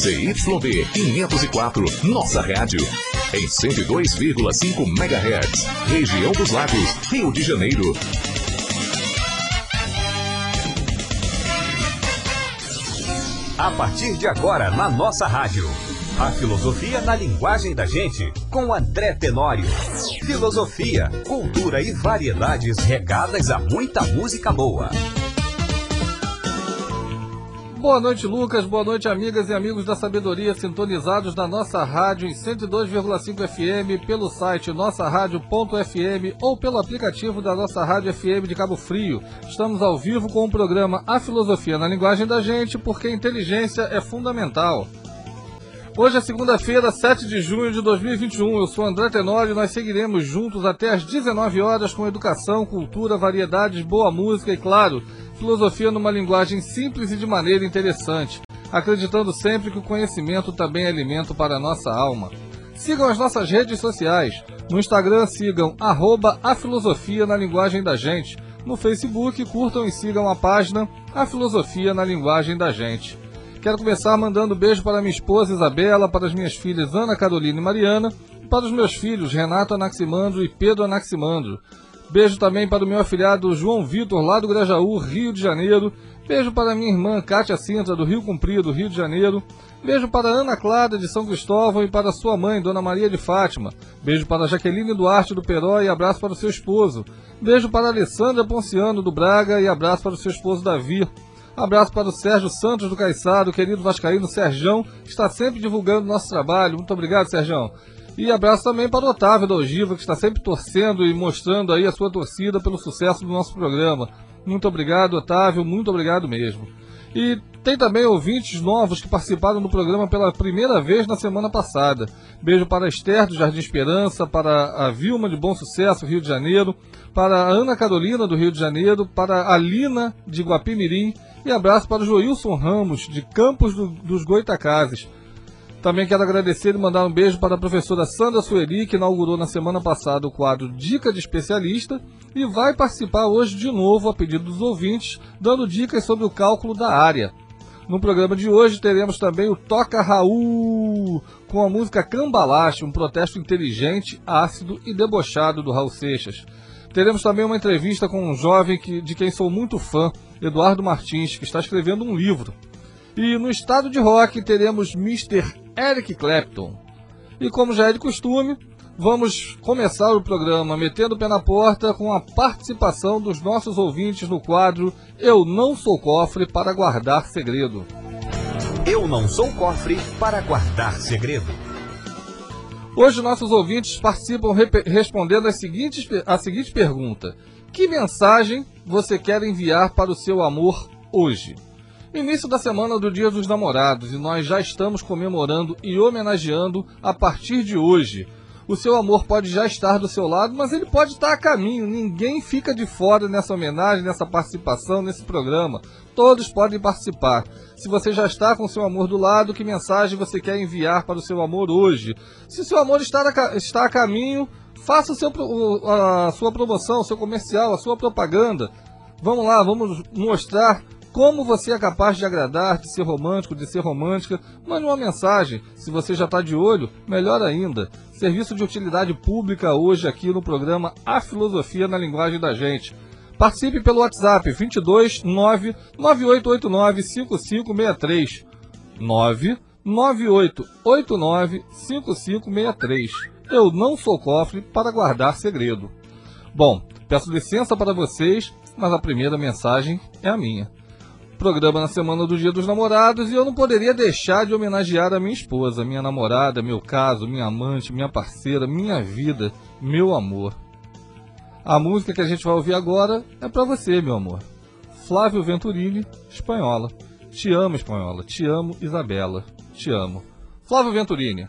ZYB 504, nossa rádio. Em 102,5 MHz. Região dos Lagos, Rio de Janeiro. A partir de agora, na nossa rádio. A filosofia na linguagem da gente, com André Tenório. Filosofia, cultura e variedades regadas a muita música boa. Boa noite, Lucas. Boa noite, amigas e amigos da sabedoria sintonizados na nossa rádio em 102,5 FM, pelo site nossaradio.fm ou pelo aplicativo da nossa rádio FM de Cabo Frio. Estamos ao vivo com o programa A Filosofia na Linguagem da Gente, porque inteligência é fundamental. Hoje é segunda-feira, 7 de junho de 2021. Eu sou André Tenório e nós seguiremos juntos até às 19 horas com educação, cultura, variedades, boa música e, claro, filosofia numa linguagem simples e de maneira interessante, acreditando sempre que o conhecimento também é alimento para a nossa alma. Sigam as nossas redes sociais. No Instagram, sigam arroba a filosofia na linguagem da gente. No Facebook, curtam e sigam a página A Filosofia na Linguagem da Gente. Quero começar mandando um beijo para minha esposa Isabela, para as minhas filhas Ana Carolina e Mariana, para os meus filhos Renato Anaximandro e Pedro Anaximandro. Beijo também para o meu afilhado João Vitor, lá do Grajaú, Rio de Janeiro. Beijo para minha irmã Kátia Sintra, do Rio Comprido, Rio de Janeiro. Beijo para Ana Clara, de São Cristóvão, e para sua mãe, Dona Maria de Fátima. Beijo para Jaqueline Duarte, do Peró, e abraço para o seu esposo. Beijo para Alessandra Ponciano, do Braga, e abraço para o seu esposo Davi. Abraço para o Sérgio Santos do Caiçado, querido Vascaíno Serjão, que está sempre divulgando nosso trabalho. Muito obrigado, Serjão. E abraço também para o Otávio da Ogiva, que está sempre torcendo e mostrando aí a sua torcida pelo sucesso do nosso programa. Muito obrigado, Otávio, muito obrigado mesmo. E tem também ouvintes novos que participaram do programa pela primeira vez na semana passada. Beijo para a Esther do Jardim Esperança, para a Vilma de Bom Sucesso, Rio de Janeiro, para a Ana Carolina do Rio de Janeiro, para a Lina de Guapimirim e abraço para o Joilson Ramos de Campos do, dos Goitacazes. Também quero agradecer e mandar um beijo para a professora Sandra Sueli, que inaugurou na semana passada o quadro Dica de Especialista e vai participar hoje de novo, a pedido dos ouvintes, dando dicas sobre o cálculo da área. No programa de hoje teremos também o Toca Raul, com a música Cambalache, um protesto inteligente, ácido e debochado do Raul Seixas. Teremos também uma entrevista com um jovem que, de quem sou muito fã, Eduardo Martins, que está escrevendo um livro. E no estado de rock teremos Mr. Eric Clapton. E como já é de costume, vamos começar o programa metendo o pé na porta com a participação dos nossos ouvintes no quadro Eu Não Sou Cofre para Guardar Segredo. Eu não sou cofre para guardar segredo. Hoje nossos ouvintes participam respondendo a seguinte, a seguinte pergunta: Que mensagem você quer enviar para o seu amor hoje? Início da semana do Dia dos Namorados e nós já estamos comemorando e homenageando a partir de hoje. O seu amor pode já estar do seu lado, mas ele pode estar a caminho. Ninguém fica de fora nessa homenagem, nessa participação, nesse programa. Todos podem participar. Se você já está com seu amor do lado, que mensagem você quer enviar para o seu amor hoje? Se o seu amor está a, está a caminho, faça seu, a sua promoção, o seu comercial, a sua propaganda. Vamos lá, vamos mostrar como você é capaz de agradar, de ser romântico, de ser romântica? Mande uma mensagem. Se você já está de olho, melhor ainda. Serviço de utilidade pública hoje aqui no programa A Filosofia na Linguagem da Gente. Participe pelo WhatsApp 22 99889 5563 99889 5563. Eu não sou cofre para guardar segredo. Bom, peço licença para vocês, mas a primeira mensagem é a minha programa na semana do Dia dos Namorados e eu não poderia deixar de homenagear a minha esposa, minha namorada, meu caso, minha amante, minha parceira, minha vida, meu amor. A música que a gente vai ouvir agora é para você, meu amor. Flávio Venturini, espanhola. Te amo, espanhola. Te amo, Isabela. Te amo. Flávio Venturini.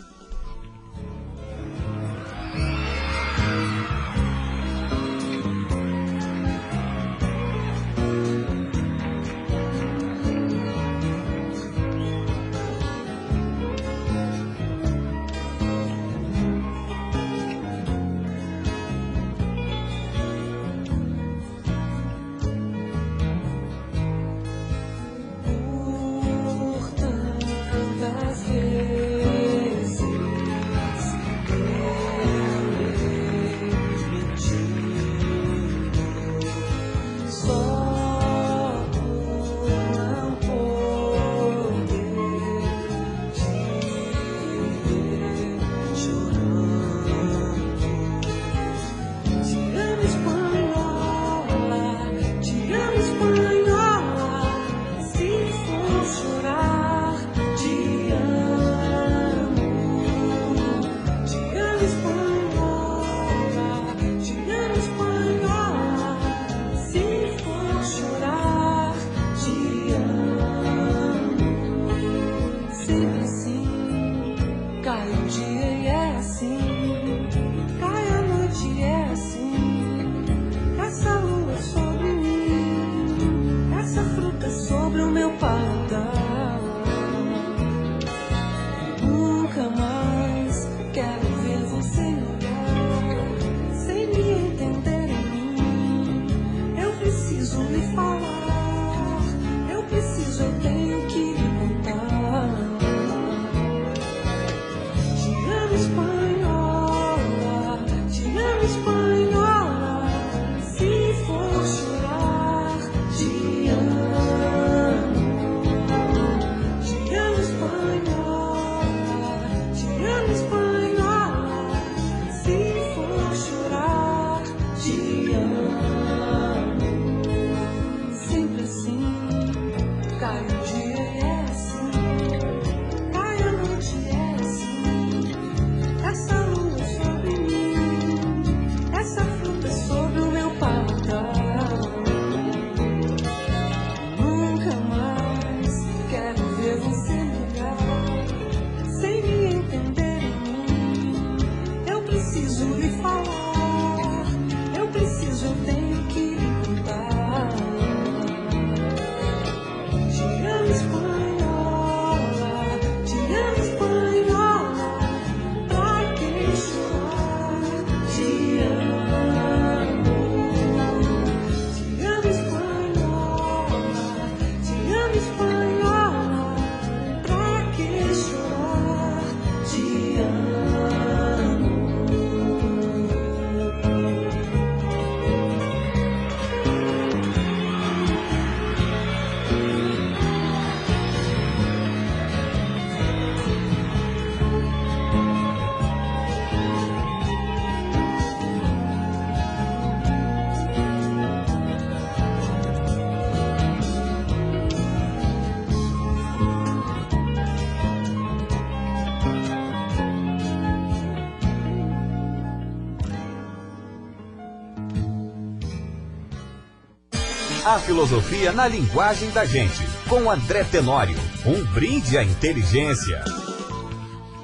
A filosofia na linguagem da gente, com André Tenório. Um brinde à inteligência.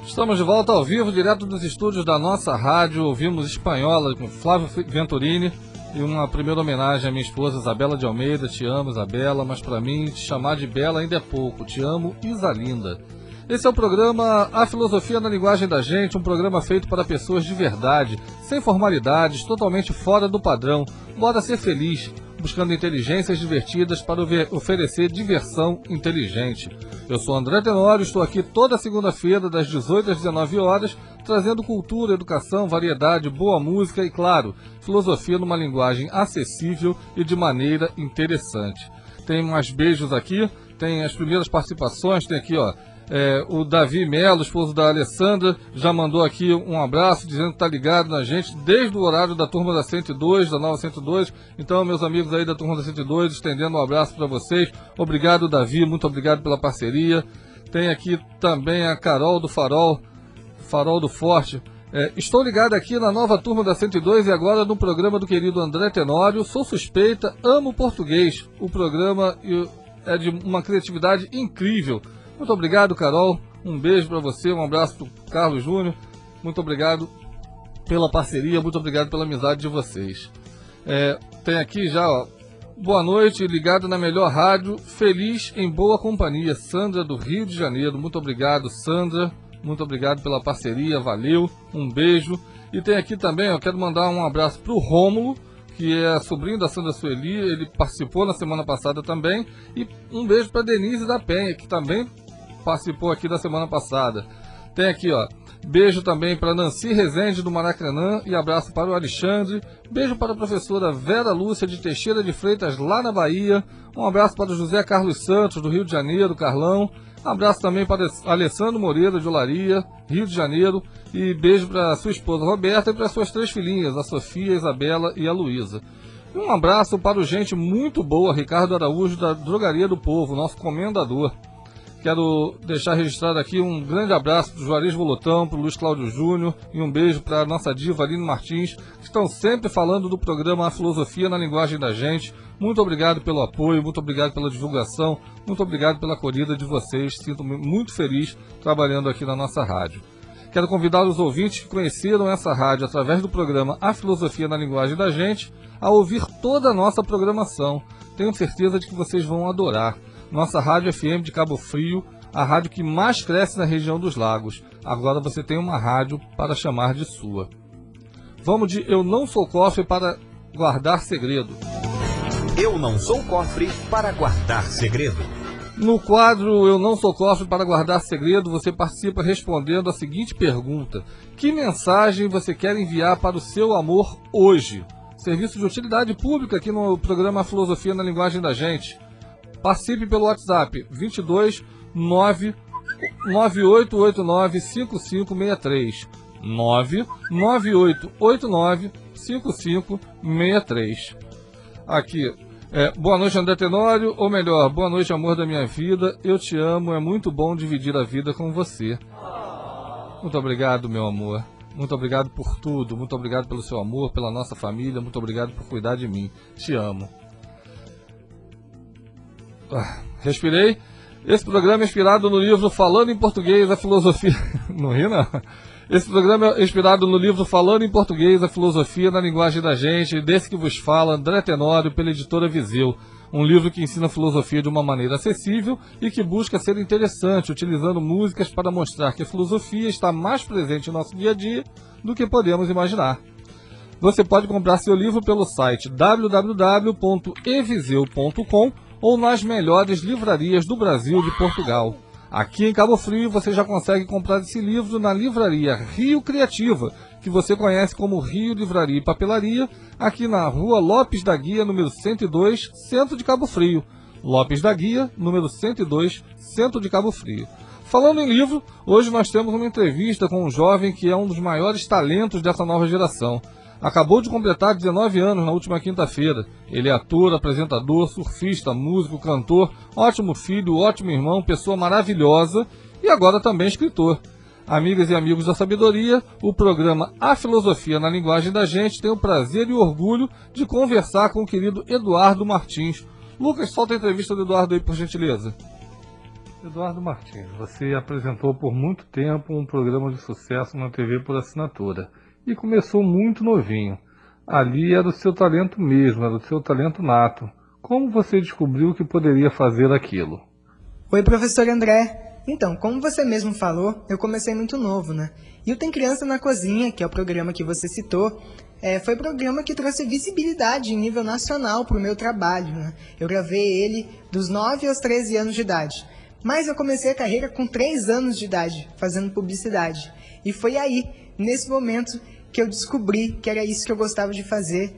Estamos de volta ao vivo, direto dos estúdios da nossa rádio. Ouvimos Espanhola com Flávio Venturini e uma primeira homenagem à minha esposa Isabela de Almeida. Te amo, Isabela, mas para mim te chamar de Bela ainda é pouco. Te amo, Isalinda. Esse é o programa A Filosofia na Linguagem da Gente, um programa feito para pessoas de verdade, sem formalidades, totalmente fora do padrão. Bora ser feliz buscando inteligências divertidas para oferecer diversão inteligente. Eu sou André Tenório, estou aqui toda segunda-feira, das 18 às 19 horas, trazendo cultura, educação, variedade, boa música e, claro, filosofia numa linguagem acessível e de maneira interessante. Tem mais beijos aqui, tem as primeiras participações, tem aqui, ó, é, o Davi Melo, esposo da Alessandra, já mandou aqui um abraço, dizendo que está ligado na gente desde o horário da turma da 102, da nova 102. Então, meus amigos aí da turma da 102, estendendo um abraço para vocês. Obrigado, Davi, muito obrigado pela parceria. Tem aqui também a Carol do Farol, Farol do Forte. É, estou ligado aqui na nova turma da 102 e agora no programa do querido André Tenório. Sou suspeita, amo português. O programa é de uma criatividade incrível. Muito obrigado, Carol. Um beijo para você, um abraço para Carlos Júnior. Muito obrigado pela parceria, muito obrigado pela amizade de vocês. É, tem aqui já, ó, boa noite, ligado na melhor rádio, feliz em boa companhia. Sandra do Rio de Janeiro, muito obrigado, Sandra. Muito obrigado pela parceria, valeu, um beijo. E tem aqui também, eu quero mandar um abraço para o Rômulo, que é sobrinho da Sandra Sueli, ele participou na semana passada também. E um beijo para Denise da Penha, que também participou aqui da semana passada. Tem aqui, ó. Beijo também para Nancy Rezende do Maracanã e abraço para o Alexandre. Beijo para a professora Vera Lúcia de Teixeira de Freitas, lá na Bahia. Um abraço para o José Carlos Santos, do Rio de Janeiro, Carlão. Um abraço também para Alessandro Moreira, de Olaria, Rio de Janeiro. E beijo para sua esposa Roberta e para suas três filhinhas, a Sofia, a Isabela e a Luísa. Um abraço para o gente muito boa, Ricardo Araújo, da Drogaria do Povo, nosso comendador. Quero deixar registrado aqui um grande abraço para o Juarez Volotão, para o Luiz Cláudio Júnior e um beijo para a nossa diva Aline Martins, que estão sempre falando do programa A Filosofia na Linguagem da Gente. Muito obrigado pelo apoio, muito obrigado pela divulgação, muito obrigado pela acolhida de vocês. Sinto-me muito feliz trabalhando aqui na nossa rádio. Quero convidar os ouvintes que conheceram essa rádio através do programa A Filosofia na Linguagem da Gente a ouvir toda a nossa programação. Tenho certeza de que vocês vão adorar nossa rádio FM de Cabo Frio, a rádio que mais cresce na região dos lagos. Agora você tem uma rádio para chamar de sua. Vamos de Eu Não Sou Cofre para guardar segredo. Eu não sou cofre para guardar segredo. No quadro Eu Não Sou Cofre para Guardar Segredo, você participa respondendo a seguinte pergunta: Que mensagem você quer enviar para o seu amor hoje? Serviço de utilidade pública aqui no programa Filosofia na Linguagem da Gente. Participe pelo WhatsApp 22 9 9889 5563 99889 5563 Aqui, é, boa noite André Tenório, ou melhor, boa noite amor da minha vida, eu te amo, é muito bom dividir a vida com você. Muito obrigado, meu amor. Muito obrigado por tudo, muito obrigado pelo seu amor, pela nossa família, muito obrigado por cuidar de mim. Te amo. Ah, respirei. Esse programa é inspirado no livro Falando em Português, a Filosofia. Não ri, não. Esse programa é inspirado no livro Falando em Português, a Filosofia na Linguagem da Gente, desse que vos fala, André Tenório, pela editora Viseu. Um livro que ensina filosofia de uma maneira acessível e que busca ser interessante, utilizando músicas para mostrar que a filosofia está mais presente em nosso dia a dia do que podemos imaginar. Você pode comprar seu livro pelo site www.eviseu.com ou nas melhores livrarias do Brasil e de Portugal. Aqui em Cabo Frio você já consegue comprar esse livro na livraria Rio Criativa, que você conhece como Rio Livraria e Papelaria, aqui na rua Lopes da Guia, número 102, centro de Cabo Frio. Lopes da Guia, número 102, centro de Cabo Frio. Falando em livro, hoje nós temos uma entrevista com um jovem que é um dos maiores talentos dessa nova geração. Acabou de completar 19 anos na última quinta-feira. Ele é ator, apresentador, surfista, músico, cantor, ótimo filho, ótimo irmão, pessoa maravilhosa e agora também escritor. Amigas e amigos da sabedoria, o programa A Filosofia na Linguagem da Gente tem o prazer e o orgulho de conversar com o querido Eduardo Martins. Lucas, solta a entrevista do Eduardo aí, por gentileza. Eduardo Martins, você apresentou por muito tempo um programa de sucesso na TV por assinatura e começou muito novinho. Ali era o seu talento mesmo, era o seu talento nato. Como você descobriu que poderia fazer aquilo? Oi, professor André. Então, como você mesmo falou, eu comecei muito novo, né? E o Tem Criança na Cozinha, que é o programa que você citou, é, foi o programa que trouxe visibilidade em nível nacional para o meu trabalho. Né? Eu gravei ele dos 9 aos 13 anos de idade. Mas eu comecei a carreira com 3 anos de idade, fazendo publicidade. E foi aí, nesse momento, que eu descobri que era isso que eu gostava de fazer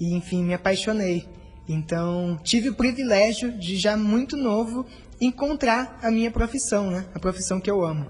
e, enfim, me apaixonei. Então, tive o privilégio de já muito novo encontrar a minha profissão, né? A profissão que eu amo.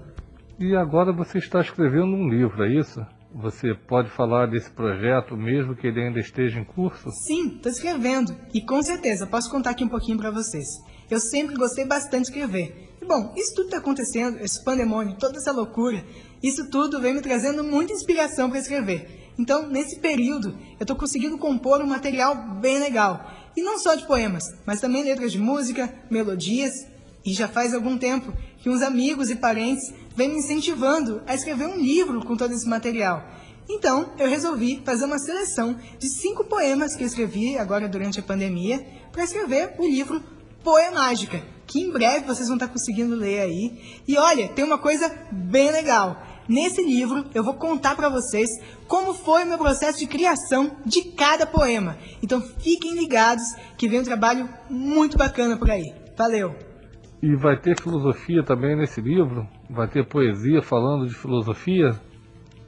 E agora você está escrevendo um livro, é isso? Você pode falar desse projeto mesmo que ele ainda esteja em curso? Sim, estou escrevendo. E com certeza, posso contar aqui um pouquinho para vocês. Eu sempre gostei bastante de escrever. E bom, isso tudo está acontecendo, esse pandemônio, toda essa loucura, isso tudo vem me trazendo muita inspiração para escrever. Então, nesse período, eu estou conseguindo compor um material bem legal. E não só de poemas, mas também letras de música, melodias. E já faz algum tempo que uns amigos e parentes vêm me incentivando a escrever um livro com todo esse material. Então, eu resolvi fazer uma seleção de cinco poemas que eu escrevi agora durante a pandemia para escrever o livro Poemágica, que em breve vocês vão estar conseguindo ler aí. E olha, tem uma coisa bem legal. Nesse livro eu vou contar para vocês como foi o meu processo de criação de cada poema. Então fiquem ligados que vem um trabalho muito bacana por aí. Valeu! E vai ter filosofia também nesse livro? Vai ter poesia falando de filosofia?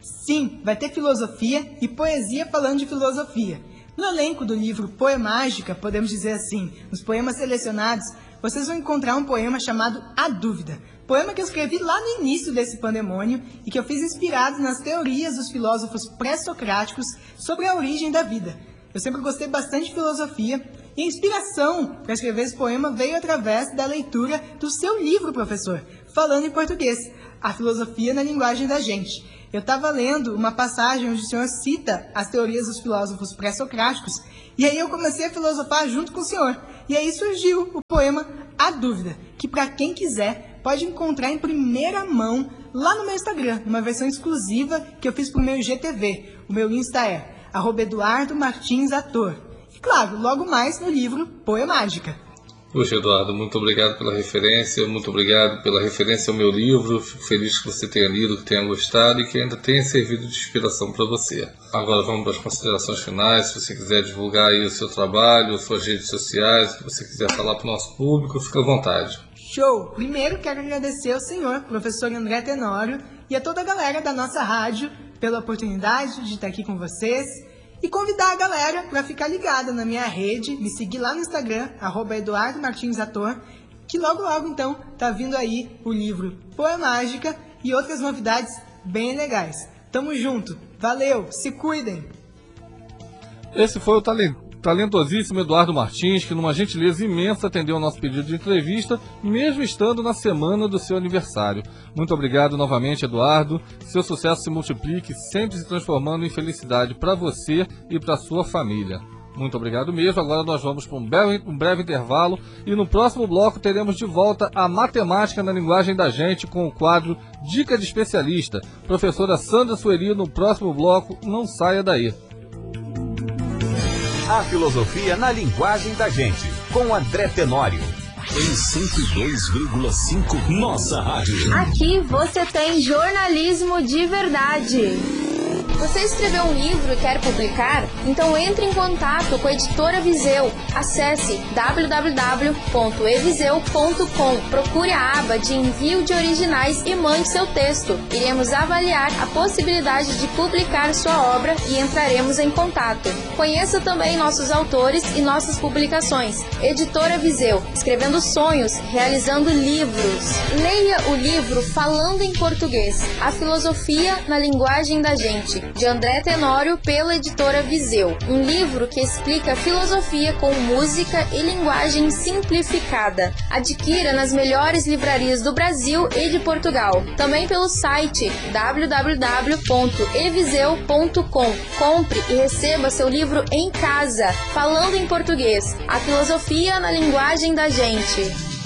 Sim, vai ter filosofia e poesia falando de filosofia. No elenco do livro Poemágica, podemos dizer assim, nos poemas selecionados, vocês vão encontrar um poema chamado A Dúvida. Poema que eu escrevi lá no início desse pandemônio e que eu fiz inspirado nas teorias dos filósofos pré-socráticos sobre a origem da vida. Eu sempre gostei bastante de filosofia e a inspiração para escrever esse poema veio através da leitura do seu livro, professor, falando em português, A Filosofia na Linguagem da Gente. Eu estava lendo uma passagem onde o senhor cita as teorias dos filósofos pré-socráticos, e aí eu comecei a filosofar junto com o senhor. E aí surgiu o poema A Dúvida, que para quem quiser pode encontrar em primeira mão lá no meu Instagram, uma versão exclusiva que eu fiz para o meu IGTV. O meu Insta é Eduardo Martins Ator. E claro, logo mais no livro Poemágica. Poxa, Eduardo, muito obrigado pela referência, muito obrigado pela referência ao meu livro. Fico feliz que você tenha lido, que tenha gostado e que ainda tenha servido de inspiração para você. Agora vamos para as considerações finais. Se você quiser divulgar aí o seu trabalho, suas redes sociais, se você quiser falar para o nosso público, fica à vontade. Show! Primeiro quero agradecer ao senhor, professor André Tenório, e a toda a galera da nossa rádio pela oportunidade de estar aqui com vocês e convidar a galera para ficar ligada na minha rede, me seguir lá no Instagram, arroba Eduardo Martins Ator, que logo logo então tá vindo aí o livro Poemágica e outras novidades bem legais. Tamo junto, valeu, se cuidem! Esse foi o talento talentosíssimo Eduardo Martins, que numa gentileza imensa atendeu ao nosso pedido de entrevista, mesmo estando na semana do seu aniversário. Muito obrigado novamente, Eduardo. Seu sucesso se multiplique, sempre se transformando em felicidade para você e para sua família. Muito obrigado mesmo. Agora nós vamos para um breve, um breve intervalo e no próximo bloco teremos de volta a matemática na linguagem da gente com o quadro Dica de Especialista. Professora Sandra Sueri no próximo bloco. Não saia daí. A filosofia na linguagem da gente. com André Tenório. Em 102,5 Nossa Rádio. Aqui você tem jornalismo de verdade. Você escreveu um livro e quer publicar? Então entre em contato com a editora Viseu. Acesse www.eviseu.com. Procure a aba de envio de originais e mande seu texto. Iremos avaliar a possibilidade de publicar sua obra e entraremos em contato. Conheça também nossos autores e nossas publicações. Editora Viseu, escrevendo sonhos, realizando livros. Leia o livro Falando em Português: A filosofia na linguagem da gente de André Tenório pela editora Viseu. Um livro que explica filosofia com música e linguagem simplificada. Adquira nas melhores livrarias do Brasil e de Portugal. Também pelo site www.eviseu.com. Compre e receba seu livro em casa, falando em português. A filosofia na linguagem da gente.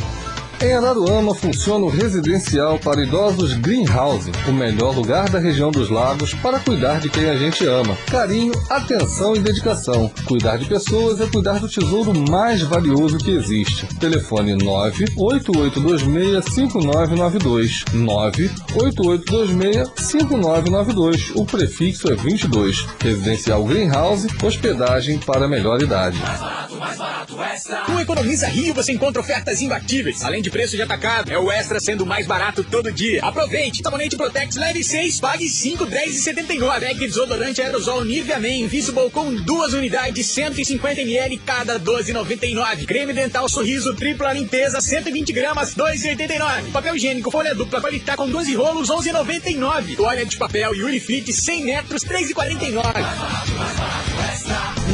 Em Araruama funciona o residencial para idosos Greenhouse, o melhor lugar da região dos lagos para cuidar de quem a gente ama. Carinho, atenção e dedicação. Cuidar de pessoas é cuidar do tesouro mais valioso que existe. Telefone 988265992. 988265992. O prefixo é 22. Residencial Greenhouse, hospedagem para melhor idade. Mais barato, mais barato, extra. No Economiza Rio você encontra ofertas imbatíveis, além de preço de atacado. É o Extra sendo mais barato todo dia. Aproveite! Sabonete Protex leve 6, pague 5, 10 e 79. Bag desodorante aerosol Nivea Men Invisible com duas unidades, 150 ml cada 12,99. Creme dental Sorriso tripla limpeza 120 gramas, 2,89. Papel higiênico folha dupla Qualitar com 12 rolos, 11,99. Toalha de papel Unifit 100 metros, 3,49.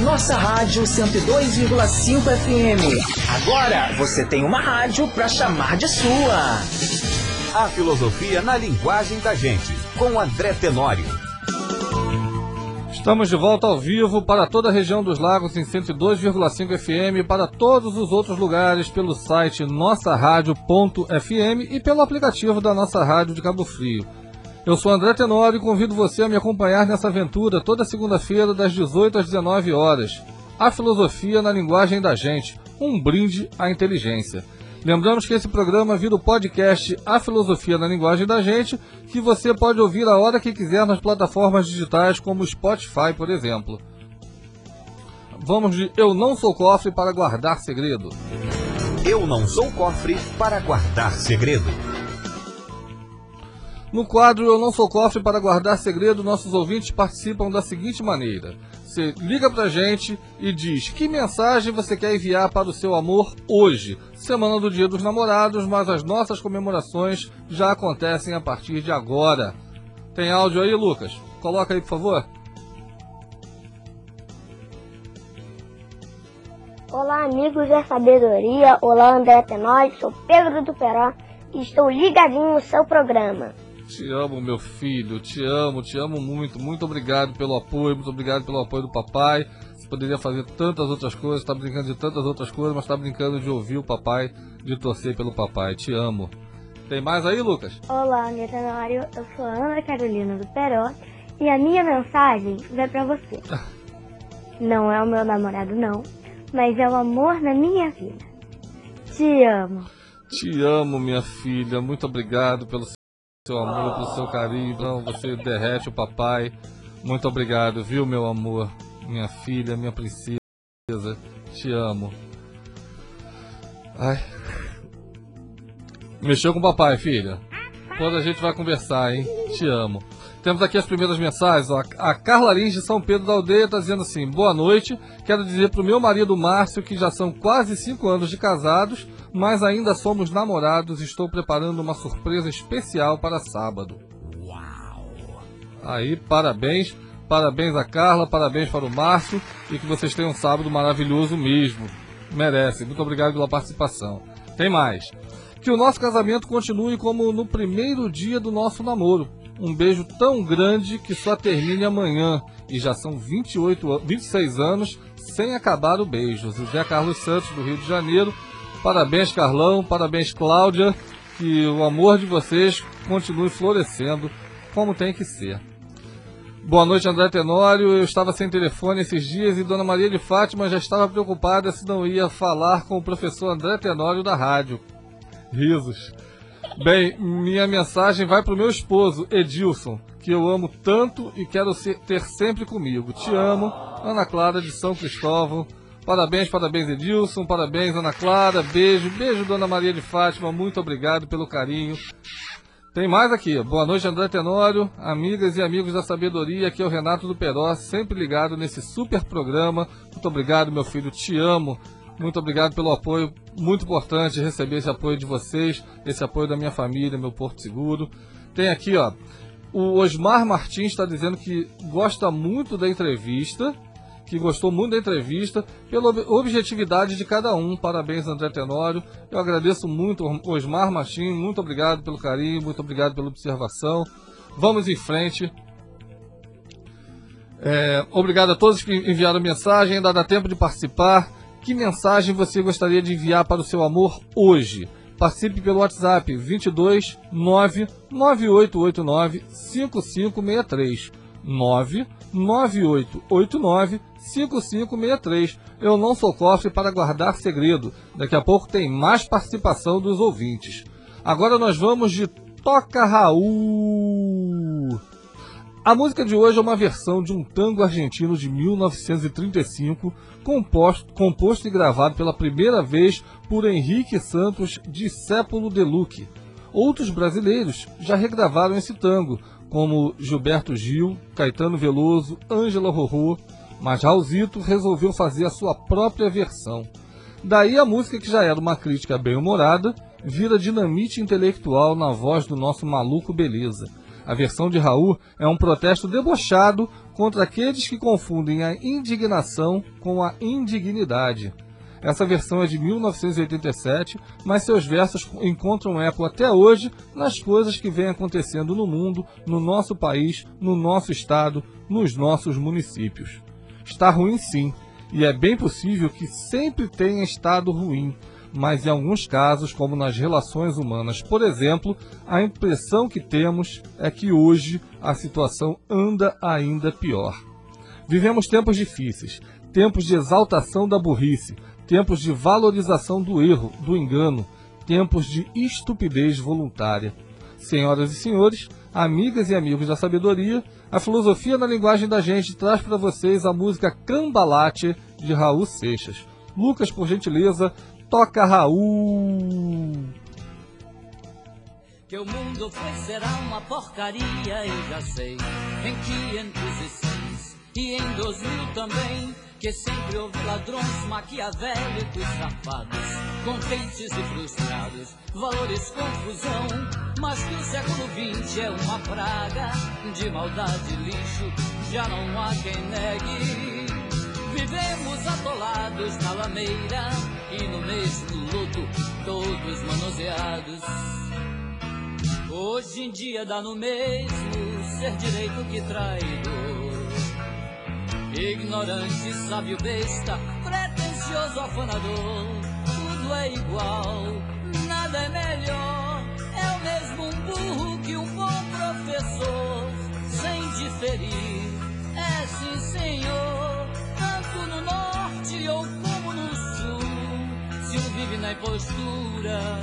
Nossa Rádio 102,5 FM. Agora você tem uma rádio para chamar de sua. A filosofia na linguagem da gente, com André Tenório. Estamos de volta ao vivo para toda a região dos lagos em 102,5 FM e para todos os outros lugares pelo site nossaradio.fm e pelo aplicativo da Nossa Rádio de Cabo Frio. Eu sou André Tenório e convido você a me acompanhar nessa aventura toda segunda-feira das 18 às 19 horas. A filosofia na linguagem da gente, um brinde à inteligência. Lembramos que esse programa vira o podcast A Filosofia na Linguagem da Gente, que você pode ouvir a hora que quiser nas plataformas digitais como Spotify, por exemplo. Vamos de Eu Não Sou Cofre para Guardar Segredo. Eu não sou cofre para guardar segredo. No quadro Eu Não Sou Cofre para Guardar Segredo, nossos ouvintes participam da seguinte maneira. Você liga pra gente e diz que mensagem você quer enviar para o seu amor hoje, semana do Dia dos Namorados, mas as nossas comemorações já acontecem a partir de agora. Tem áudio aí, Lucas? Coloca aí, por favor. Olá, amigos da sabedoria. Olá, André Tenório. Sou Pedro do Peró e estou ligadinho no seu programa. Te amo, meu filho, te amo, te amo muito. Muito obrigado pelo apoio, muito obrigado pelo apoio do papai. Você poderia fazer tantas outras coisas, está brincando de tantas outras coisas, mas está brincando de ouvir o papai, de torcer pelo papai. Te amo. Tem mais aí, Lucas? Olá, Netanório. Eu sou a Ana Carolina do Peró e a minha mensagem vai para você. não é o meu namorado, não, mas é o amor na minha vida. Te amo. Te amo, minha filha. Muito obrigado pelo seu amor, pelo seu carinho. Então você derrete o papai. Muito obrigado, viu, meu amor? Minha filha, minha princesa. Te amo. Ai. Mexeu com o papai, filha. Quando a gente vai conversar, hein? Te amo. Temos aqui as primeiras mensagens. Ó. A Carla Lins de São Pedro da Aldeia está dizendo assim: Boa noite. Quero dizer para o meu marido Márcio que já são quase cinco anos de casados mas ainda somos namorados. Estou preparando uma surpresa especial para sábado. Uau! Aí, parabéns. Parabéns a Carla, parabéns para o Márcio e que vocês tenham um sábado maravilhoso mesmo. Merece. Muito obrigado pela participação. Tem mais. Que o nosso casamento continue como no primeiro dia do nosso namoro. Um beijo tão grande que só termine amanhã. E já são 28, 26 anos sem acabar o beijo. José Carlos Santos, do Rio de Janeiro, Parabéns, Carlão. Parabéns, Cláudia. Que o amor de vocês continue florescendo como tem que ser. Boa noite, André Tenório. Eu estava sem telefone esses dias e Dona Maria de Fátima já estava preocupada se não ia falar com o professor André Tenório da rádio. Risos. Bem, minha mensagem vai para o meu esposo, Edilson, que eu amo tanto e quero ser, ter sempre comigo. Te amo, Ana Clara de São Cristóvão. Parabéns, parabéns, Edilson. Parabéns, Ana Clara. Beijo, beijo, Dona Maria de Fátima. Muito obrigado pelo carinho. Tem mais aqui. Boa noite, André Tenório, amigas e amigos da sabedoria. Aqui é o Renato do Peró, sempre ligado nesse super programa. Muito obrigado, meu filho. Te amo. Muito obrigado pelo apoio. Muito importante receber esse apoio de vocês, esse apoio da minha família, meu Porto Seguro. Tem aqui, ó. O Osmar Martins está dizendo que gosta muito da entrevista que gostou muito da entrevista, pela objetividade de cada um. Parabéns, André Tenório. Eu agradeço muito, Osmar Martins. Muito obrigado pelo carinho, muito obrigado pela observação. Vamos em frente. É, obrigado a todos que enviaram mensagem. Ainda dá tempo de participar. Que mensagem você gostaria de enviar para o seu amor hoje? Participe pelo WhatsApp 22 99889 5563 99889 5563. Eu não sou cofre para guardar segredo. Daqui a pouco tem mais participação dos ouvintes. Agora nós vamos de Toca Raul. A música de hoje é uma versão de um tango argentino de 1935, composto, composto e gravado pela primeira vez por Henrique Santos de Sépulo Deluque. Outros brasileiros já regravaram esse tango, como Gilberto Gil, Caetano Veloso, Ângela Rorô, mas Raulzito resolveu fazer a sua própria versão. Daí a música que já era uma crítica bem humorada, vira dinamite intelectual na voz do nosso maluco beleza. A versão de Raul é um protesto debochado contra aqueles que confundem a indignação com a indignidade. Essa versão é de 1987, mas seus versos encontram eco até hoje nas coisas que vêm acontecendo no mundo, no nosso país, no nosso estado, nos nossos municípios. Está ruim sim, e é bem possível que sempre tenha estado ruim, mas em alguns casos, como nas relações humanas, por exemplo, a impressão que temos é que hoje a situação anda ainda pior. Vivemos tempos difíceis, tempos de exaltação da burrice, tempos de valorização do erro, do engano, tempos de estupidez voluntária. Senhoras e senhores, amigas e amigos da sabedoria, a filosofia na linguagem da gente traz para vocês a música Cambalate de Raul Seixas. Lucas, por gentileza, toca Raul. Que o mundo foi será uma porcaria, eu já sei. Em 506 e em 2000 também que sempre houve ladrões maquiavélicos safados, contentes e frustrados, valores confusão, mas que o século XX é uma praga de maldade e lixo, já não há quem negue. Vivemos atolados na lameira e no mesmo luto, todos manoseados. Hoje em dia dá no mesmo ser direito que traidor. Ignorante, sábio, besta, pretensioso, afanador. Tudo é igual, nada é melhor. É o mesmo um burro que um bom professor. Sem diferir, é sim, senhor. Tanto no norte ou como no sul. Se um vive na impostura,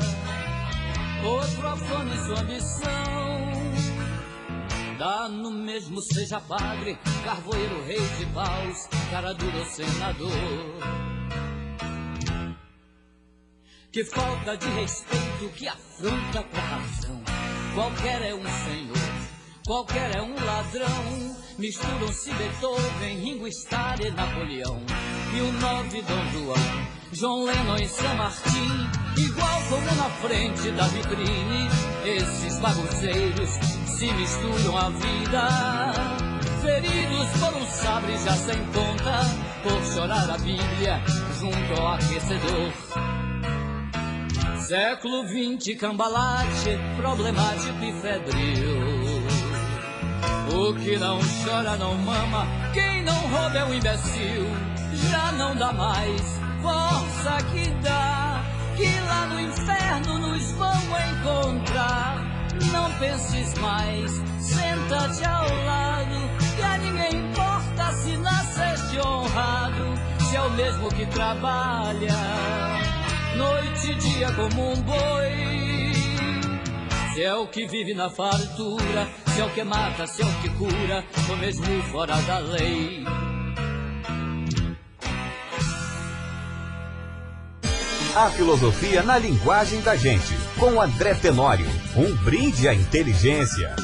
outro afana em sua ambição. Dá no mesmo, seja padre, carvoeiro, rei de paus, cara duro senador. Que falta de respeito, que afronta pra razão. Qualquer é um senhor, qualquer é um ladrão. Misturam-se Beethoven, Ringo Starr e Napoleão. E o nove Dom João, João Lennon e San Martin. Igual como na frente da vitrine, esses bagunceiros se misturam à vida. Feridos por um sabre já sem conta, por chorar a Bíblia junto ao aquecedor. Século XX, cambalate, problemático e febril. O que não chora não mama, quem não rouba é um imbecil. Já não dá mais força que dá, que lá no inferno nos vão encontrar. Não penses mais, senta-te ao lado e ser-se honrado se é o mesmo que trabalha, noite e dia como um boi. Se é o que vive na fartura, se é o que mata, se é o que cura, ou mesmo fora da lei. A filosofia na linguagem da gente, com André Tenório. Um brinde à inteligência.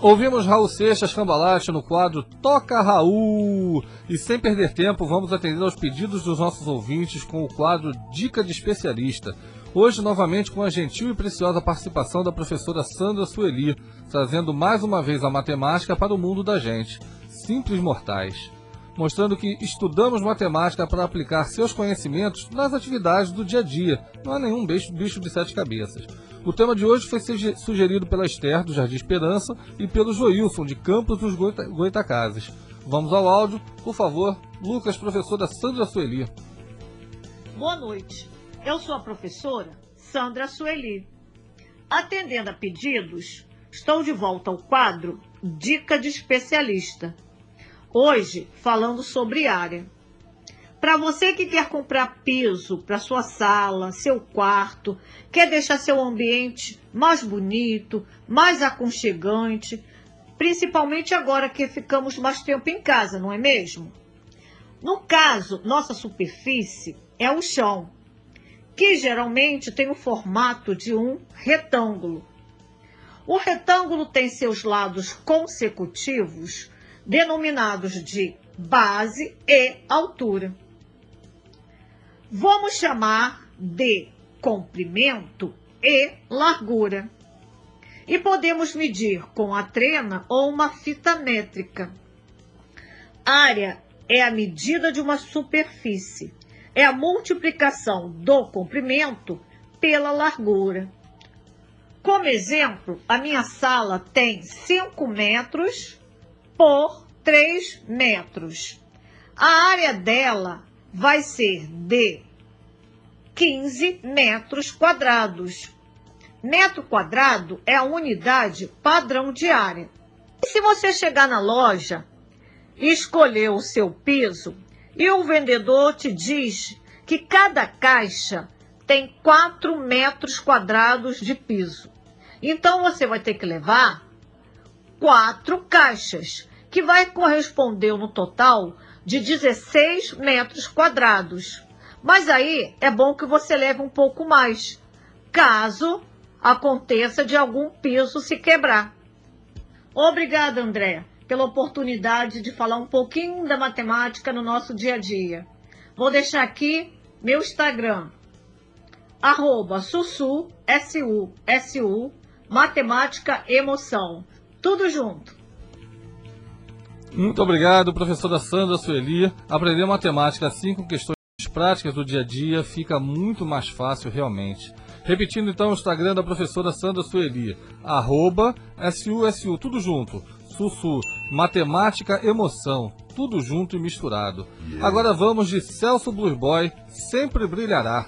Ouvimos Raul Seixas Cambalache no quadro Toca Raul. E sem perder tempo, vamos atender aos pedidos dos nossos ouvintes com o quadro Dica de Especialista. Hoje, novamente, com a gentil e preciosa participação da professora Sandra Sueli, trazendo mais uma vez a matemática para o mundo da gente. Simples mortais mostrando que estudamos matemática para aplicar seus conhecimentos nas atividades do dia a dia. Não há nenhum bicho, de sete cabeças. O tema de hoje foi sugerido pela Esther, do Jardim Esperança, e pelo Joilson, de Campos dos Goita Goitacazes. Vamos ao áudio, por favor. Lucas, professora Sandra Sueli. Boa noite. Eu sou a professora Sandra Sueli. Atendendo a pedidos, estou de volta ao quadro Dica de Especialista Hoje, falando sobre área. Para você que quer comprar piso para sua sala, seu quarto, quer deixar seu ambiente mais bonito, mais aconchegante, principalmente agora que ficamos mais tempo em casa, não é mesmo? No caso, nossa superfície é o chão, que geralmente tem o formato de um retângulo. O retângulo tem seus lados consecutivos denominados de base e altura. Vamos chamar de comprimento e largura. E podemos medir com a trena ou uma fita métrica. Área é a medida de uma superfície. É a multiplicação do comprimento pela largura. Como exemplo, a minha sala tem 5 metros por 3 metros. A área dela vai ser de 15 metros quadrados. Metro quadrado é a unidade padrão de área. E se você chegar na loja escolher o seu piso e o vendedor te diz que cada caixa tem 4 metros quadrados de piso. Então você vai ter que levar quatro caixas que vai corresponder no total de 16 metros quadrados. Mas aí é bom que você leve um pouco mais, caso aconteça de algum piso se quebrar. Obrigada, André, pela oportunidade de falar um pouquinho da matemática no nosso dia a dia. Vou deixar aqui meu Instagram, arroba sussu, S-U-S-U, matemática emoção. Tudo junto. Muito obrigado, professora Sandra Sueli. Aprender matemática assim com questões práticas do dia a dia fica muito mais fácil realmente. Repetindo então o Instagram da professora Sandra Sueli, arroba SUSU, tudo junto, Sussu, Matemática Emoção, tudo junto e misturado. Yeah. Agora vamos de Celso Blues Boy, Sempre Brilhará.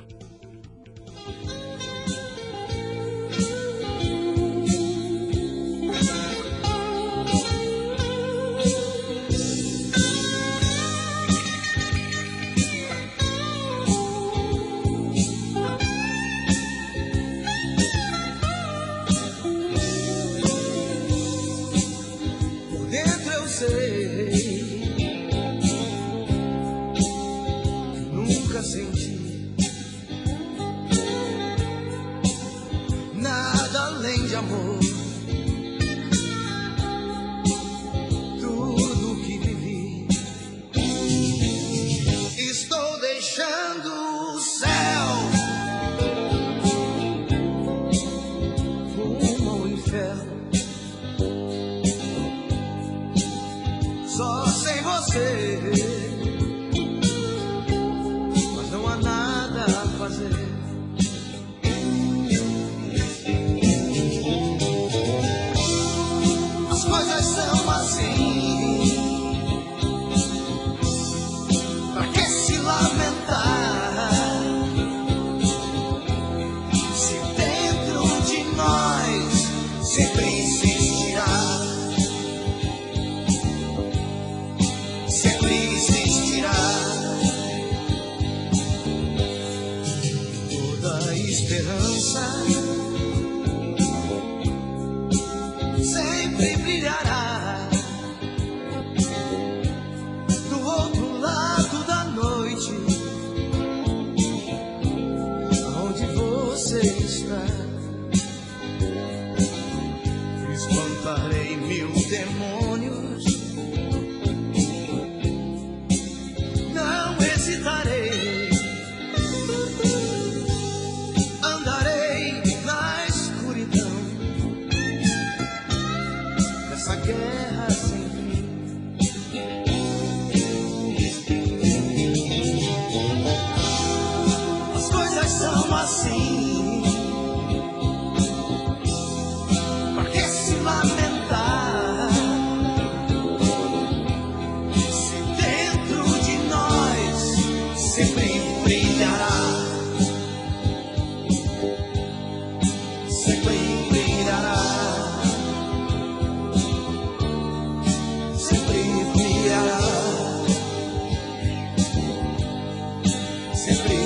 Sempre brilhará.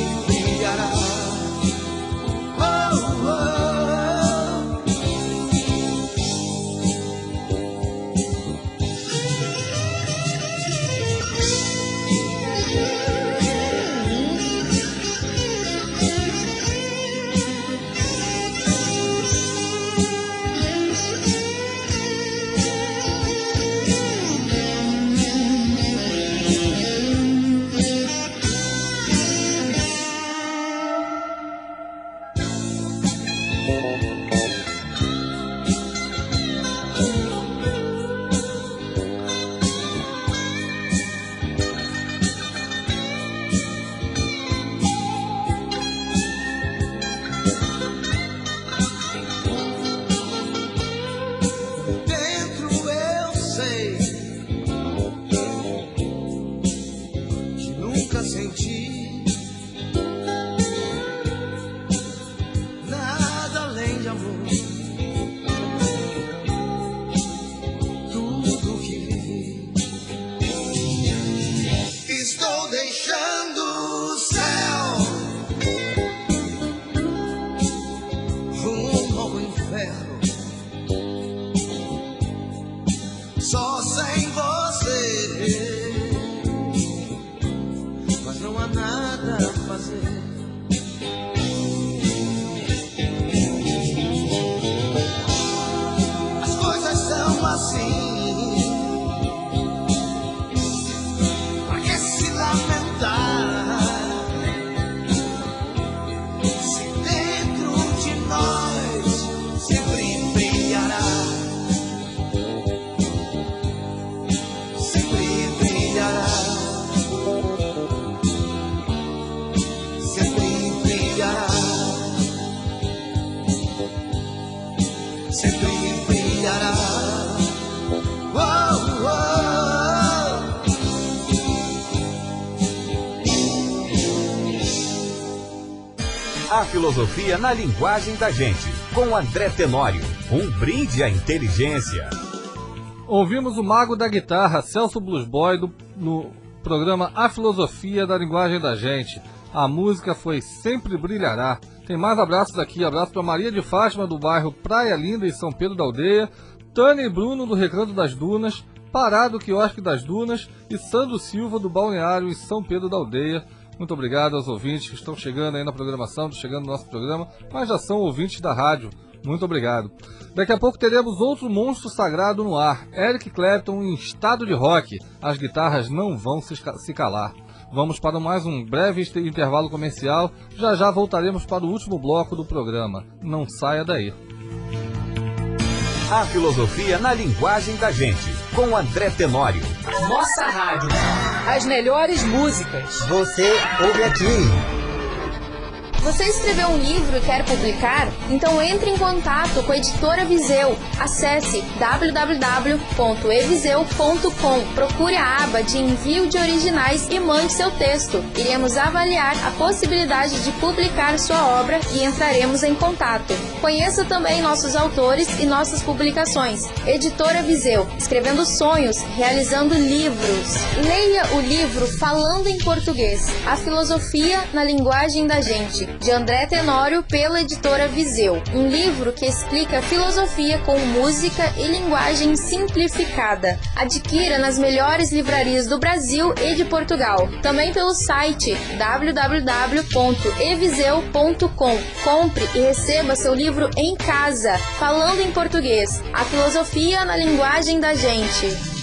São filosofia na linguagem da gente, com André Tenório. Um brinde à inteligência. Ouvimos o mago da guitarra, Celso Blues Boy, do- no programa A Filosofia da Linguagem da Gente. A música foi Sempre Brilhará. Tem mais abraços aqui. Abraço para Maria de Fátima, do bairro Praia Linda, em São Pedro da Aldeia. Tânia e Bruno, do Recanto das Dunas. Pará, do Quiosque das Dunas. E Sandro Silva, do Balneário, em São Pedro da Aldeia. Muito obrigado aos ouvintes que estão chegando aí na programação, chegando no nosso programa, mas já são ouvintes da rádio. Muito obrigado. Daqui a pouco teremos outro monstro sagrado no ar. Eric Clapton em estado de rock. As guitarras não vão se calar. Vamos para mais um breve intervalo comercial. Já já voltaremos para o último bloco do programa. Não saia daí. A filosofia na linguagem da gente, com André Tenório. Nossa rádio. As melhores músicas. Você ouve aqui. Você escreveu um livro e quer publicar? Então entre em contato com a editora Viseu. Acesse www.eviseu.com. Procure a aba de envio de originais e mande seu texto. Iremos avaliar a possibilidade de publicar sua obra e entraremos em contato. Conheça também nossos autores e nossas publicações. Editora Viseu, escrevendo sonhos, realizando livros. Leia o livro Falando em Português, a filosofia na linguagem da gente. De André Tenório pela editora Viseu. Um livro que explica filosofia com música e linguagem simplificada. Adquira nas melhores livrarias do Brasil e de Portugal. Também pelo site www.eviseu.com. Compre e receba seu livro em casa, falando em português. A filosofia na linguagem da gente.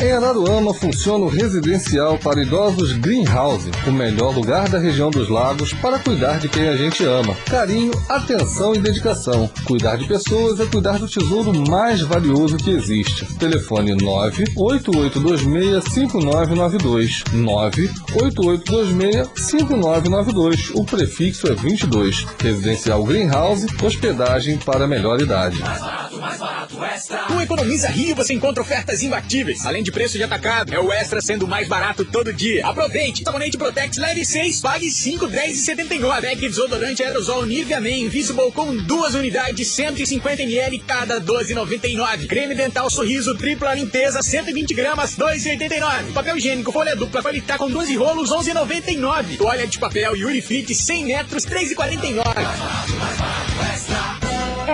Em Araruama funciona o residencial para idosos Greenhouse, o melhor lugar da região dos lagos para cuidar de quem a gente ama. Carinho, atenção e dedicação. Cuidar de pessoas é cuidar do tesouro mais valioso que existe. Telefone 988265992. 988265992. O prefixo é 22. Residencial Greenhouse, hospedagem para melhor idade. Mais barato, mais barato, extra. No Economiza Rio você encontra ofertas imbatíveis. Além de preço de atacado. É o extra sendo mais barato todo dia. Aproveite! Sabonete Protex leve 6, pague 5, 10 e 79. Pack desodorante aerosol Nivea Men Invisible com duas unidades, 150 ml cada 12,99. Creme dental sorriso tripla limpeza 120 gramas, 2,89. Papel higiênico folha dupla qualitar com 12 rolos, 11,99. Toalha de papel Urifit 100 metros, 3,49.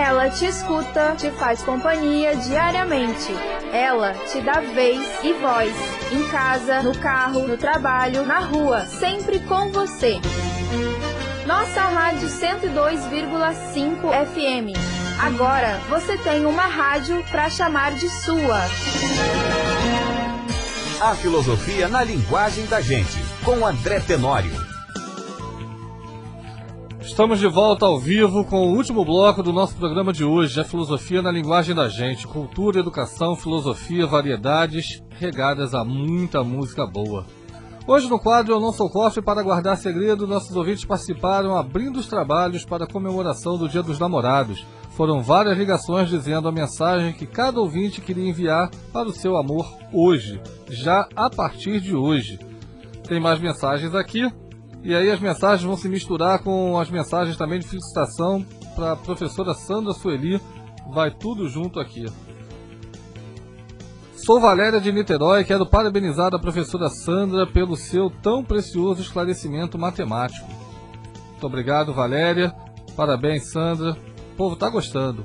Ela te escuta, te faz companhia diariamente. Ela te dá vez e voz. Em casa, no carro, no trabalho, na rua, sempre com você. Nossa Rádio 102,5 FM. Agora você tem uma rádio para chamar de sua. A filosofia na linguagem da gente, com André Tenório. Estamos de volta ao vivo com o último bloco do nosso programa de hoje, a filosofia na linguagem da gente, cultura, educação, filosofia, variedades, regadas a muita música boa. Hoje no quadro Eu Não Sou Cofre para Guardar Segredo, nossos ouvintes participaram abrindo os trabalhos para a comemoração do Dia dos Namorados. Foram várias ligações dizendo a mensagem que cada ouvinte queria enviar para o seu amor hoje, já a partir de hoje. Tem mais mensagens aqui, e aí as mensagens vão se misturar com as mensagens também de felicitação para a professora Sandra Sueli. Vai tudo junto aqui. Sou Valéria de Niterói e quero parabenizar a professora Sandra pelo seu tão precioso esclarecimento matemático. Muito obrigado, Valéria. Parabéns, Sandra. O povo está gostando.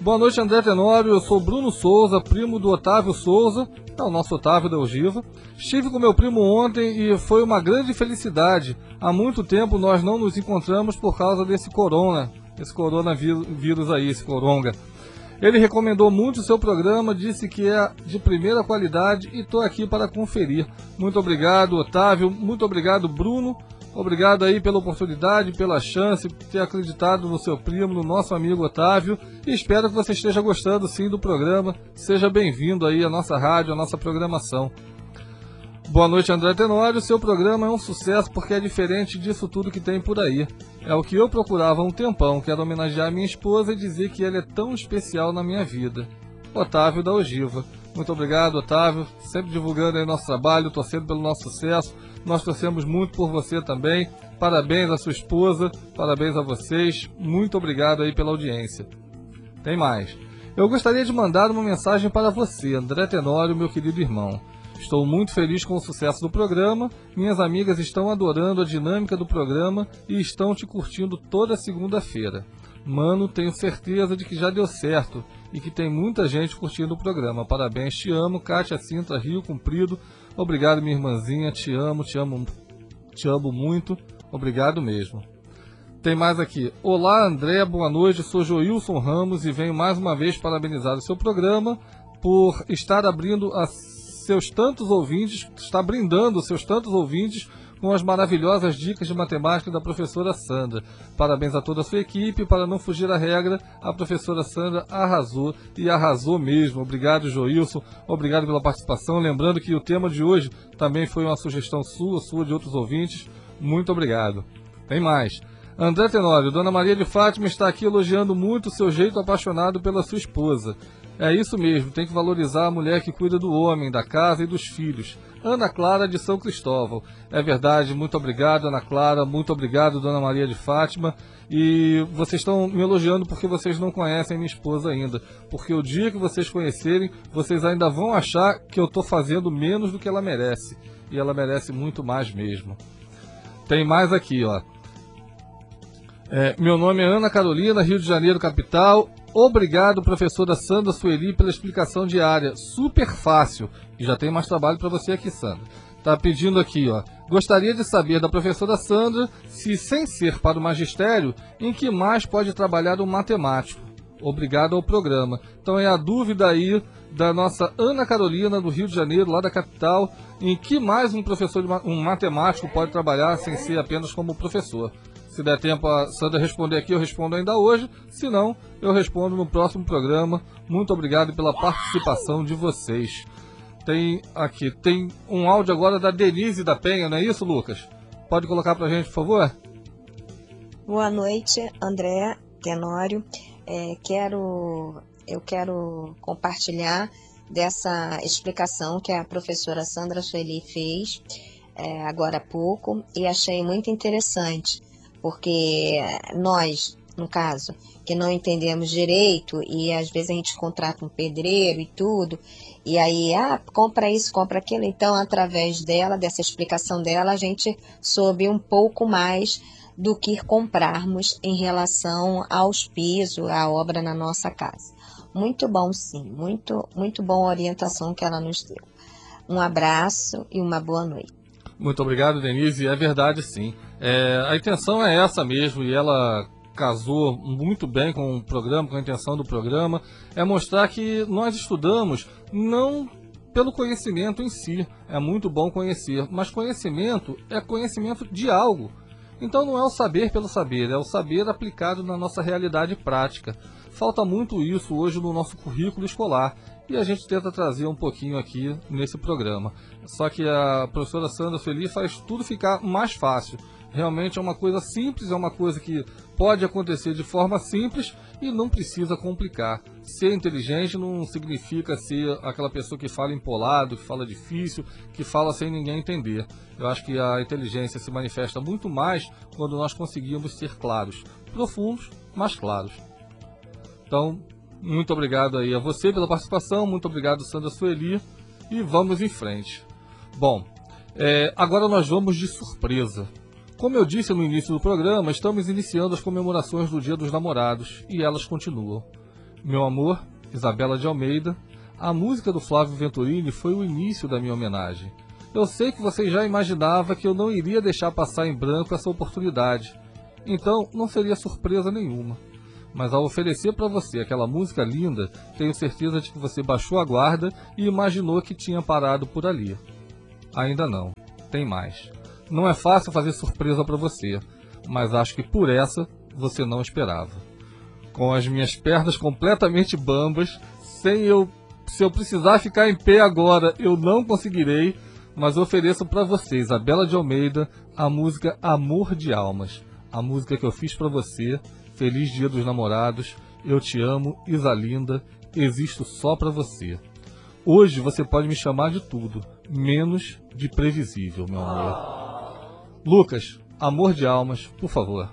Boa noite, André Tenório. Eu sou Bruno Souza, primo do Otávio Souza, é o nosso Otávio da Ogiva. Estive com meu primo ontem e foi uma grande felicidade. Há muito tempo nós não nos encontramos por causa desse corona, esse coronavírus aí, esse coronga. Ele recomendou muito o seu programa, disse que é de primeira qualidade e estou aqui para conferir. Muito obrigado, Otávio. Muito obrigado, Bruno. Obrigado aí pela oportunidade, pela chance, por ter acreditado no seu primo, no nosso amigo Otávio. E espero que você esteja gostando sim do programa. Seja bem-vindo aí à nossa rádio, à nossa programação. Boa noite, André Tenório. Seu programa é um sucesso porque é diferente disso tudo que tem por aí. É o que eu procurava há um tempão. Quero homenagear minha esposa e dizer que ela é tão especial na minha vida. Otávio da Ogiva. Muito obrigado, Otávio. Sempre divulgando aí nosso trabalho, torcendo pelo nosso sucesso. Nós torcemos muito por você também. Parabéns à sua esposa, parabéns a vocês. Muito obrigado aí pela audiência. Tem mais. Eu gostaria de mandar uma mensagem para você, André Tenório, meu querido irmão. Estou muito feliz com o sucesso do programa. Minhas amigas estão adorando a dinâmica do programa e estão te curtindo toda segunda-feira. Mano, tenho certeza de que já deu certo e que tem muita gente curtindo o programa. Parabéns, te amo, Kátia Sintra, Rio Cumprido. Obrigado, minha irmãzinha, te amo, te amo, te amo muito. Obrigado mesmo. Tem mais aqui. Olá, André, boa noite. Sou Joilson Ramos e venho mais uma vez parabenizar o seu programa por estar abrindo a seus tantos ouvintes, está brindando seus tantos ouvintes com as maravilhosas dicas de matemática da professora Sandra. Parabéns a toda a sua equipe. Para não fugir à regra, a professora Sandra arrasou e arrasou mesmo. Obrigado, Joilson. Obrigado pela participação. Lembrando que o tema de hoje também foi uma sugestão sua, sua de outros ouvintes. Muito obrigado. Tem mais. André Tenório, Dona Maria de Fátima está aqui elogiando muito o seu jeito apaixonado pela sua esposa. É isso mesmo, tem que valorizar a mulher que cuida do homem, da casa e dos filhos. Ana Clara de São Cristóvão. É verdade, muito obrigado, Ana Clara, muito obrigado, Dona Maria de Fátima. E vocês estão me elogiando porque vocês não conhecem minha esposa ainda. Porque o dia que vocês conhecerem, vocês ainda vão achar que eu estou fazendo menos do que ela merece. E ela merece muito mais mesmo. Tem mais aqui, ó. É, meu nome é Ana Carolina, Rio de Janeiro, capital. Obrigado, professora Sandra Sueli, pela explicação diária. Super fácil. E já tem mais trabalho para você aqui, Sandra. Tá pedindo aqui, ó. Gostaria de saber da professora Sandra se, sem ser para o magistério, em que mais pode trabalhar um matemático. Obrigado ao programa. Então é a dúvida aí da nossa Ana Carolina, do Rio de Janeiro, lá da capital, em que mais um professor, um matemático pode trabalhar sem ser apenas como professor. Se der tempo a Sandra responder aqui, eu respondo ainda hoje. Se não, eu respondo no próximo programa. Muito obrigado pela participação de vocês. Tem aqui, tem um áudio agora da Denise da Penha, não é isso, Lucas? Pode colocar pra gente, por favor? Boa noite, André Tenório. É, quero, eu quero compartilhar dessa explicação que a professora Sandra Sueli fez é, agora há pouco e achei muito interessante, porque nós, no caso, que não entendemos direito e às vezes a gente contrata um pedreiro e tudo, e aí, ah, compra isso, compra aquilo. Então, através dela, dessa explicação dela, a gente soube um pouco mais do que comprarmos em relação aos pisos, à obra na nossa casa. Muito bom, sim, muito, muito bom a orientação que ela nos deu. Um abraço e uma boa noite. Muito obrigado, Denise. É verdade, sim. É, a intenção é essa mesmo e ela casou muito bem com o programa, com a intenção do programa, é mostrar que nós estudamos não pelo conhecimento em si, é muito bom conhecer, mas conhecimento é conhecimento de algo. Então não é o saber pelo saber, é o saber aplicado na nossa realidade prática. Falta muito isso hoje no nosso currículo escolar e a gente tenta trazer um pouquinho aqui nesse programa. Só que a professora Sandra Feliz faz tudo ficar mais fácil. Realmente é uma coisa simples, é uma coisa que pode acontecer de forma simples e não precisa complicar. Ser inteligente não significa ser aquela pessoa que fala empolado, que fala difícil, que fala sem ninguém entender. Eu acho que a inteligência se manifesta muito mais quando nós conseguimos ser claros, profundos, mas claros. Então, muito obrigado aí a você pela participação, muito obrigado Sandra Sueli e vamos em frente. Bom, é, agora nós vamos de surpresa. Como eu disse no início do programa, estamos iniciando as comemorações do Dia dos Namorados e elas continuam. Meu amor, Isabela de Almeida, a música do Flávio Venturini foi o início da minha homenagem. Eu sei que você já imaginava que eu não iria deixar passar em branco essa oportunidade, então não seria surpresa nenhuma. Mas ao oferecer para você aquela música linda, tenho certeza de que você baixou a guarda e imaginou que tinha parado por ali. Ainda não, tem mais. Não é fácil fazer surpresa para você, mas acho que por essa você não esperava. Com as minhas pernas completamente bambas, sem eu, se eu precisar ficar em pé agora, eu não conseguirei, mas ofereço para você, Isabela de Almeida, a música Amor de Almas, a música que eu fiz para você. Feliz Dia dos Namorados. Eu te amo, Isalinda. Existo só para você. Hoje você pode me chamar de tudo, menos de previsível, meu amor. Lucas, amor de almas, por favor.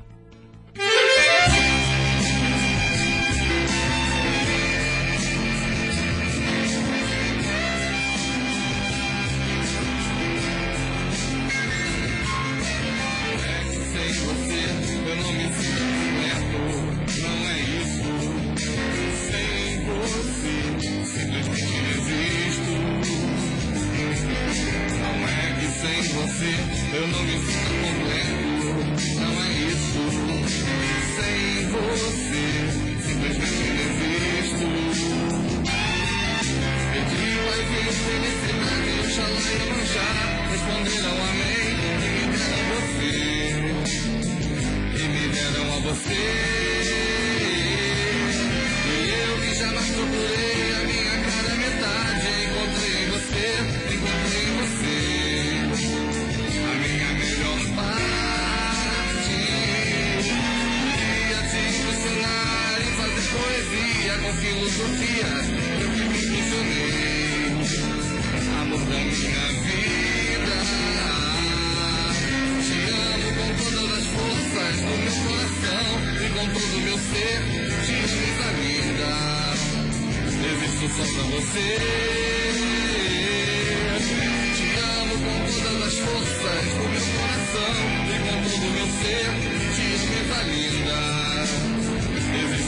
filosofia com filosofia, eu que me funcionei. Amor da minha vida, te amo com todas as forças do meu coração e com todo o meu ser. Te amo, linda. vida, existo só pra você. Te amo com todas as forças do meu coração e com todo o meu ser. Te amo, linda.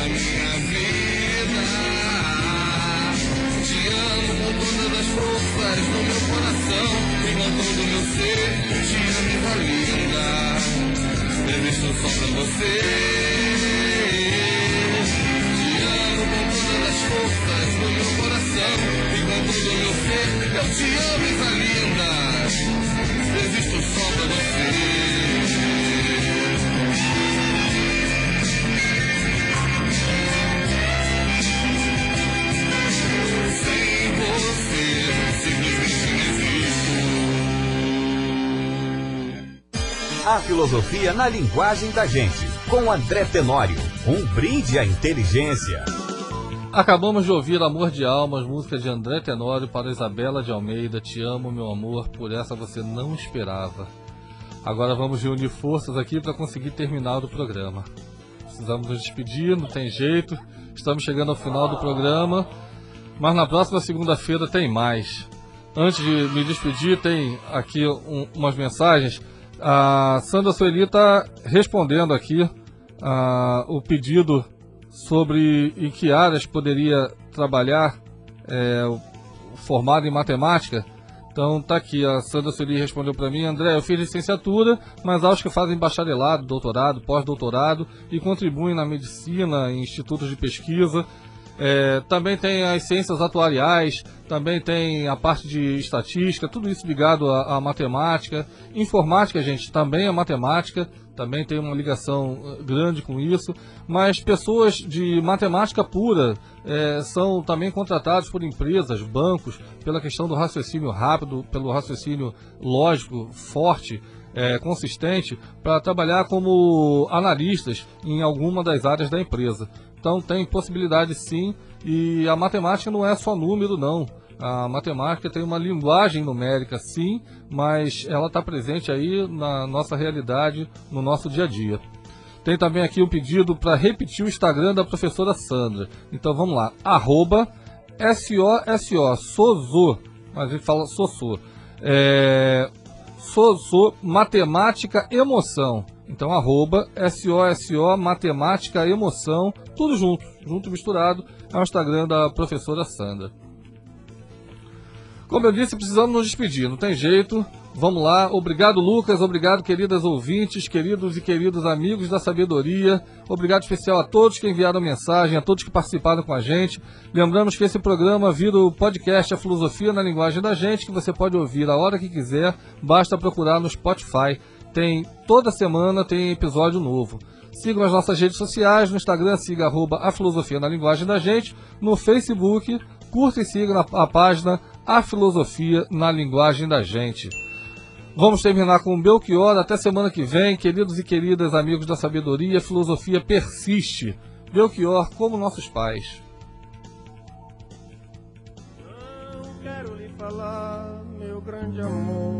da minha vida. Te amo com todas as forças do meu coração e com todo meu ser. Te amo, Isa linda. Existo só pra você. Te amo com todas as forças do meu coração e com todo meu ser. Eu te amo, Isa linda. Existo só pra você. A filosofia na linguagem da gente, com André Tenório. Um brinde à inteligência. Acabamos de ouvir Amor de Almas, música de André Tenório para Isabela de Almeida. Te amo, meu amor, por essa você não esperava. Agora vamos reunir forças aqui para conseguir terminar o programa. Precisamos nos despedir, não tem jeito. Estamos chegando ao final do programa, mas na próxima segunda-feira tem mais. Antes de me despedir, tem aqui um- umas mensagens. A Sandra Sueli está respondendo aqui ah, o pedido sobre em que áreas poderia trabalhar é, formado em matemática. Então tá aqui, a Sandra Sueli respondeu para mim, André, eu fiz licenciatura, mas aos que fazem bacharelado, doutorado, pós-doutorado e contribuem na medicina, em institutos de pesquisa. É, também tem as ciências atuariais, também tem a parte de estatística, tudo isso ligado à, à matemática. Informática, gente, também é matemática, também tem uma ligação eh, grande com isso. Mas pessoas de matemática pura eh, são também contratadas por empresas, bancos, pela questão do raciocínio rápido, pelo raciocínio lógico, forte. eh, consistente para trabalhar como analistas em alguma das áreas da empresa. Então tem possibilidade sim, e a matemática não é só número não. A matemática tem uma linguagem numérica sim, mas ela está presente aí na nossa realidade, no nosso dia a dia. Tem também aqui um pedido para repetir o Instagram da professora Sandra. Então vamos lá, arroba S-O-S-O, Sozo, mas a gente fala Sossô. É, Matemática Emoção. Então, arroba S-O-S-O Matemática Emoção, tudo junto, junto misturado, é o Instagram da professora Sandra. Como eu disse, precisamos nos despedir, não tem jeito. Vamos lá. Obrigado, Lucas. Obrigado, queridas ouvintes, queridos e queridos amigos da sabedoria. Obrigado especial a todos que enviaram mensagem, a todos que participaram com a gente. Lembramos que esse programa vira o podcast A Filosofia na Linguagem da Gente, que você pode ouvir a hora que quiser. Basta procurar no Spotify. Tem toda semana tem episódio novo. Sigam as nossas redes sociais, no Instagram siga arroba a filosofia na linguagem da gente, no Facebook, curta e siga a página A Filosofia na Linguagem da Gente. Vamos terminar com o Belchior. Até semana que vem, queridos e queridas amigos da sabedoria, a filosofia persiste. Belchior, como nossos pais. Quero lhe falar, meu grande amor.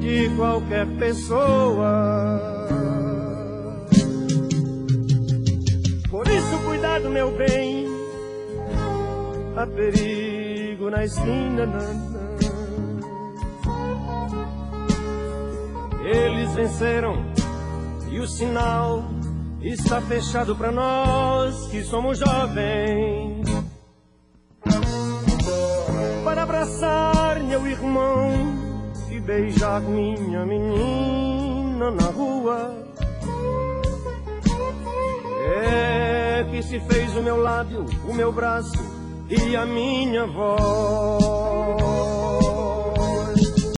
de qualquer pessoa. Por isso, cuidado, meu bem, há perigo na esquina. Eles venceram e o sinal está fechado para nós que somos jovens. Para abraçar meu irmão beijar minha menina na rua. É que se fez o meu lábio, o meu braço e a minha voz.